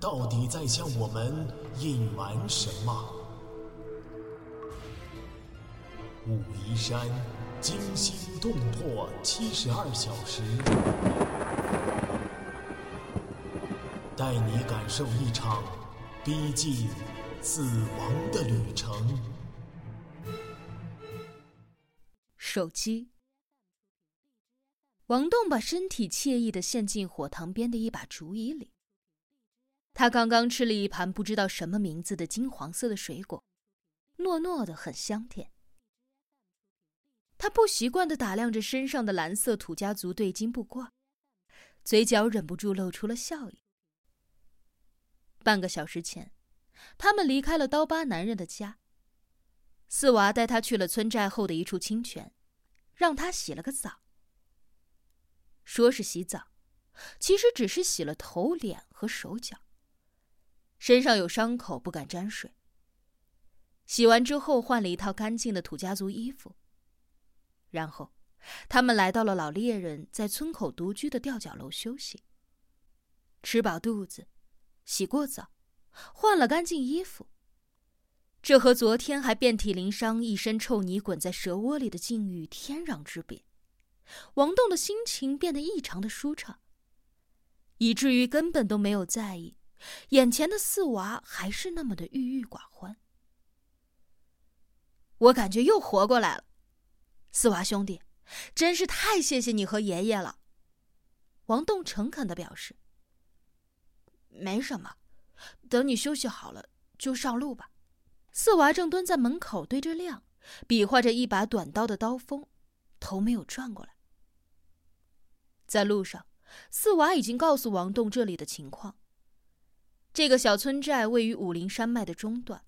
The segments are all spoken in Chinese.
到底在向我们隐瞒什么？武夷山惊心动魄七十二小时，带你感受一场逼近死亡的旅程。手机。王栋把身体惬意的陷进火塘边的一把竹椅里。他刚刚吃了一盘不知道什么名字的金黄色的水果，糯糯的，很香甜。他不习惯的打量着身上的蓝色土家族对襟布褂，嘴角忍不住露出了笑意。半个小时前，他们离开了刀疤男人的家。四娃带他去了村寨后的一处清泉，让他洗了个澡。说是洗澡，其实只是洗了头、脸和手脚。身上有伤口，不敢沾水。洗完之后，换了一套干净的土家族衣服。然后，他们来到了老猎人在村口独居的吊脚楼休息。吃饱肚子，洗过澡，换了干净衣服。这和昨天还遍体鳞伤、一身臭泥滚在蛇窝里的境遇天壤之别。王栋的心情变得异常的舒畅，以至于根本都没有在意，眼前的四娃还是那么的郁郁寡欢。我感觉又活过来了，四娃兄弟，真是太谢谢你和爷爷了。王栋诚恳的表示：“没什么，等你休息好了就上路吧。”四娃正蹲在门口对着亮，比划着一把短刀的刀锋，头没有转过来。在路上，四娃已经告诉王栋这里的情况。这个小村寨位于武陵山脉的中段，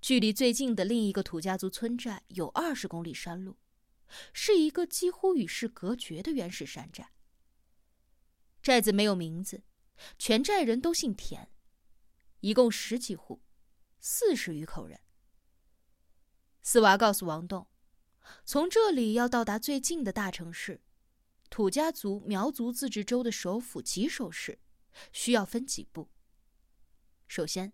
距离最近的另一个土家族村寨有二十公里山路，是一个几乎与世隔绝的原始山寨。寨子没有名字，全寨人都姓田，一共十几户，四十余口人。四娃告诉王栋，从这里要到达最近的大城市。土家族苗族自治州的首府吉首市，需要分几步。首先，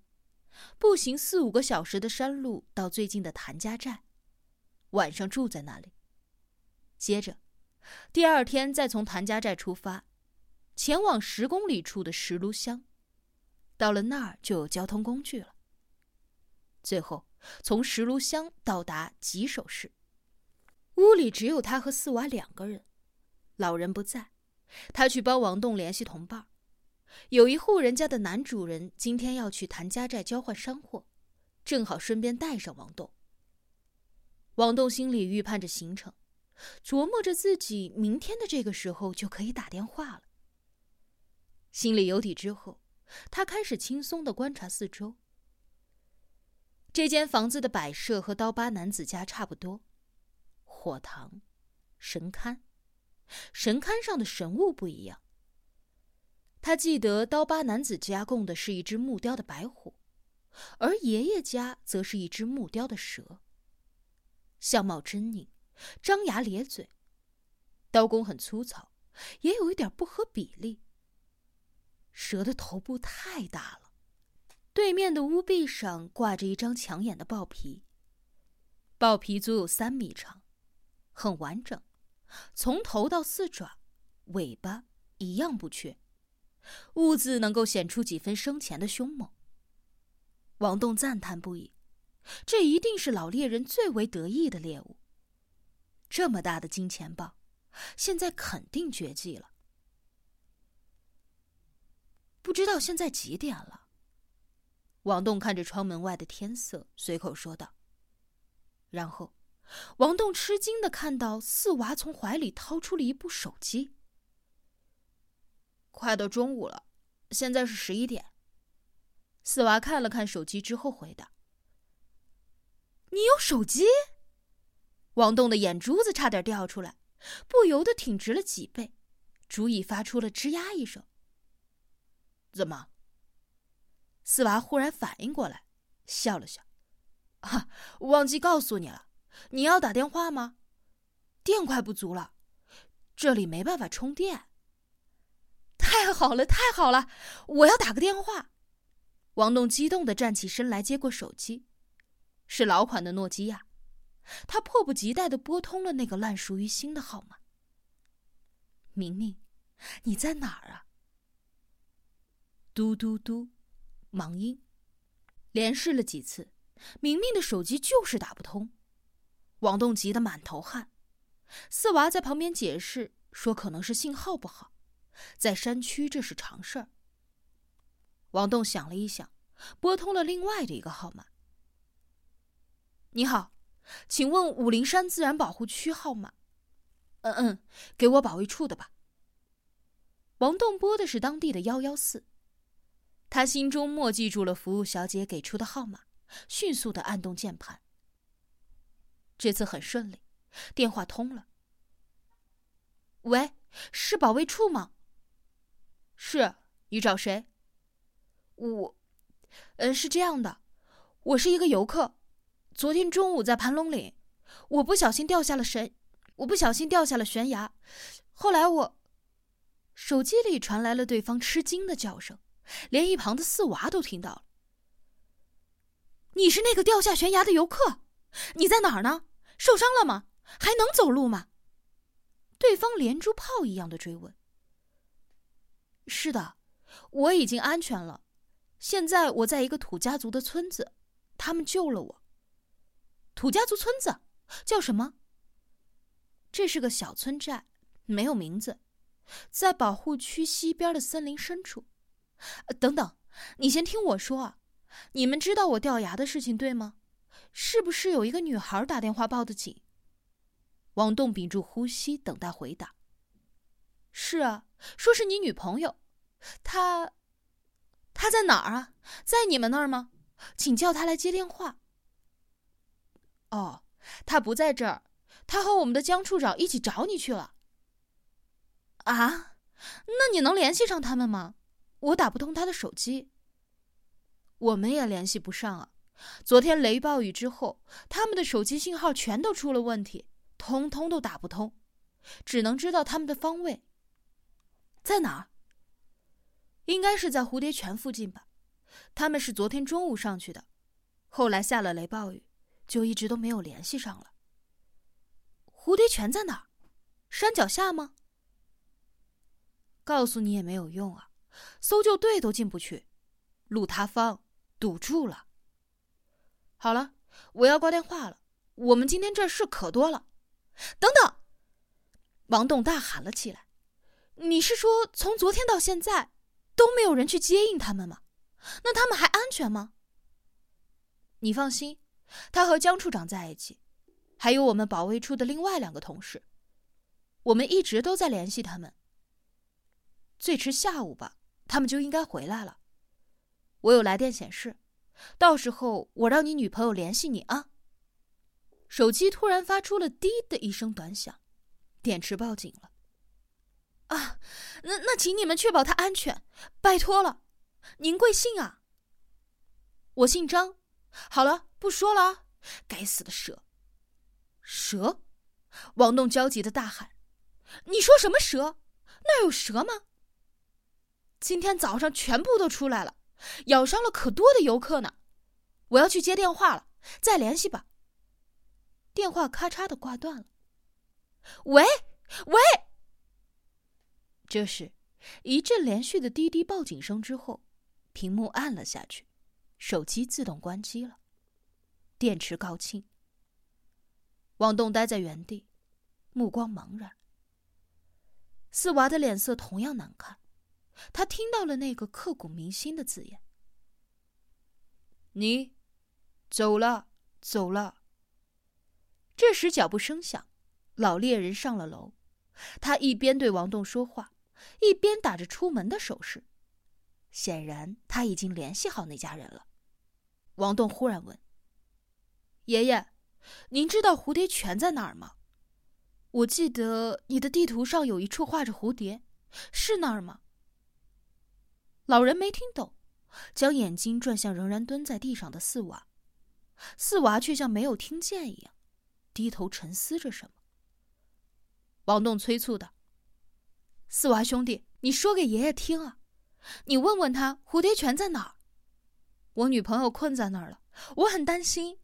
步行四五个小时的山路到最近的谭家寨，晚上住在那里。接着，第二天再从谭家寨出发，前往十公里处的石炉乡，到了那儿就有交通工具了。最后，从石炉乡到达吉首市。屋里只有他和四娃两个人。老人不在，他去帮王栋联系同伴。有一户人家的男主人今天要去谭家寨交换山货，正好顺便带上王栋。王栋心里预判着行程，琢磨着自己明天的这个时候就可以打电话了。心里有底之后，他开始轻松的观察四周。这间房子的摆设和刀疤男子家差不多，火塘，神龛。神龛上的神物不一样。他记得刀疤男子家供的是一只木雕的白虎，而爷爷家则是一只木雕的蛇。相貌狰狞，张牙咧嘴，刀工很粗糙，也有一点不合比例。蛇的头部太大了。对面的屋壁上挂着一张抢眼的豹皮，豹皮足有三米长，很完整。从头到四爪，尾巴一样不缺，兀自能够显出几分生前的凶猛。王栋赞叹不已，这一定是老猎人最为得意的猎物。这么大的金钱豹，现在肯定绝迹了。不知道现在几点了？王栋看着窗门外的天色，随口说道。然后。王栋吃惊的看到四娃从怀里掏出了一部手机。快到中午了，现在是十一点。四娃看了看手机之后回答：“你有手机？”王栋的眼珠子差点掉出来，不由得挺直了脊背，足以发出了吱呀一声。怎么？四娃忽然反应过来，笑了笑：“啊，忘记告诉你了，你要打电话吗？电快不足了，这里没办法充电。”太好了，太好了！我要打个电话。王栋激动的站起身来，接过手机，是老款的诺基亚。他迫不及待的拨通了那个烂熟于心的号码。明明，你在哪儿啊？嘟嘟嘟，忙音。连试了几次，明明的手机就是打不通。王栋急得满头汗。四娃在旁边解释说，可能是信号不好。在山区，这是常事儿。王栋想了一想，拨通了另外的一个号码。你好，请问武陵山自然保护区号码？嗯嗯，给我保卫处的吧。王栋拨的是当地的幺幺四，他心中默记住了服务小姐给出的号码，迅速的按动键盘。这次很顺利，电话通了。喂，是保卫处吗？是你找谁？我，嗯，是这样的，我是一个游客，昨天中午在盘龙岭，我不小心掉下了悬，我不小心掉下了悬崖，后来我，手机里传来了对方吃惊的叫声，连一旁的四娃都听到了。你是那个掉下悬崖的游客？你在哪儿呢？受伤了吗？还能走路吗？对方连珠炮一样的追问。是的，我已经安全了。现在我在一个土家族的村子，他们救了我。土家族村子叫什么？这是个小村寨，没有名字，在保护区西边的森林深处。等等，你先听我说啊！你们知道我掉牙的事情对吗？是不是有一个女孩打电话报的警？王栋屏住呼吸，等待回答。是啊，说是你女朋友，他，他在哪儿啊？在你们那儿吗？请叫他来接电话。哦，他不在这儿，他和我们的江处长一起找你去了。啊，那你能联系上他们吗？我打不通他的手机。我们也联系不上啊。昨天雷暴雨之后，他们的手机信号全都出了问题，通通都打不通，只能知道他们的方位。在哪儿？应该是在蝴蝶泉附近吧。他们是昨天中午上去的，后来下了雷暴雨，就一直都没有联系上了。蝴蝶泉在哪儿？山脚下吗？告诉你也没有用啊，搜救队都进不去，路塌方，堵住了。好了，我要挂电话了。我们今天这事可多了。等等！王栋大喊了起来。你是说从昨天到现在都没有人去接应他们吗？那他们还安全吗？你放心，他和江处长在一起，还有我们保卫处的另外两个同事，我们一直都在联系他们。最迟下午吧，他们就应该回来了。我有来电显示，到时候我让你女朋友联系你啊。手机突然发出了“滴”的一声短响，电池报警了。啊，那那请你们确保他安全，拜托了。您贵姓啊？我姓张。好了，不说了。该死的蛇！蛇！王栋焦急的大喊：“你说什么蛇？那有蛇吗？今天早上全部都出来了，咬伤了可多的游客呢。我要去接电话了，再联系吧。”电话咔嚓的挂断了。喂喂。这时，一阵连续的滴滴报警声之后，屏幕暗了下去，手机自动关机了，电池告罄。王栋呆在原地，目光茫然。四娃的脸色同样难看，他听到了那个刻骨铭心的字眼：“你，走了，走了。”这时脚步声响，老猎人上了楼，他一边对王栋说话。一边打着出门的手势，显然他已经联系好那家人了。王栋忽然问：“爷爷，您知道蝴蝶泉在哪儿吗？我记得你的地图上有一处画着蝴蝶，是那儿吗？”老人没听懂，将眼睛转向仍然蹲在地上的四娃，四娃却像没有听见一样，低头沉思着什么。王栋催促道：“四娃兄弟，你说给爷爷听啊！你问问他蝴蝶泉在哪儿。我女朋友困在那儿了，我很担心。”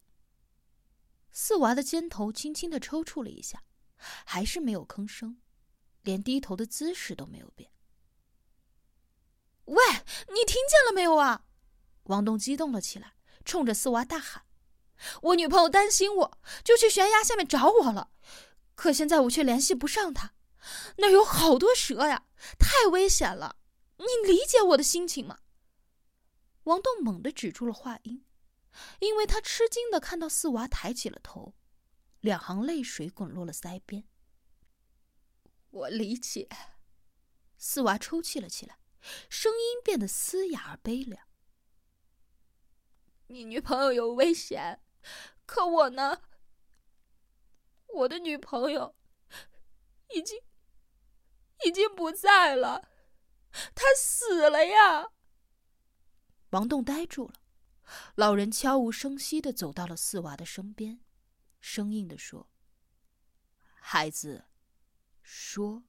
四娃的肩头轻轻的抽搐了一下，还是没有吭声，连低头的姿势都没有变。喂，你听见了没有啊？王栋激动了起来，冲着四娃大喊：“我女朋友担心我，就去悬崖下面找我了。可现在我却联系不上她，那有好多蛇呀，太危险了。你理解我的心情吗？”王栋猛地止住了话音，因为他吃惊的看到四娃抬起了头，两行泪水滚落了腮边。我理解。四娃抽泣了起来。声音变得嘶哑而悲凉。你女朋友有危险，可我呢？我的女朋友已经已经不在了，他死了呀！王栋呆住了。老人悄无声息的走到了四娃的身边，生硬的说：“孩子，说。”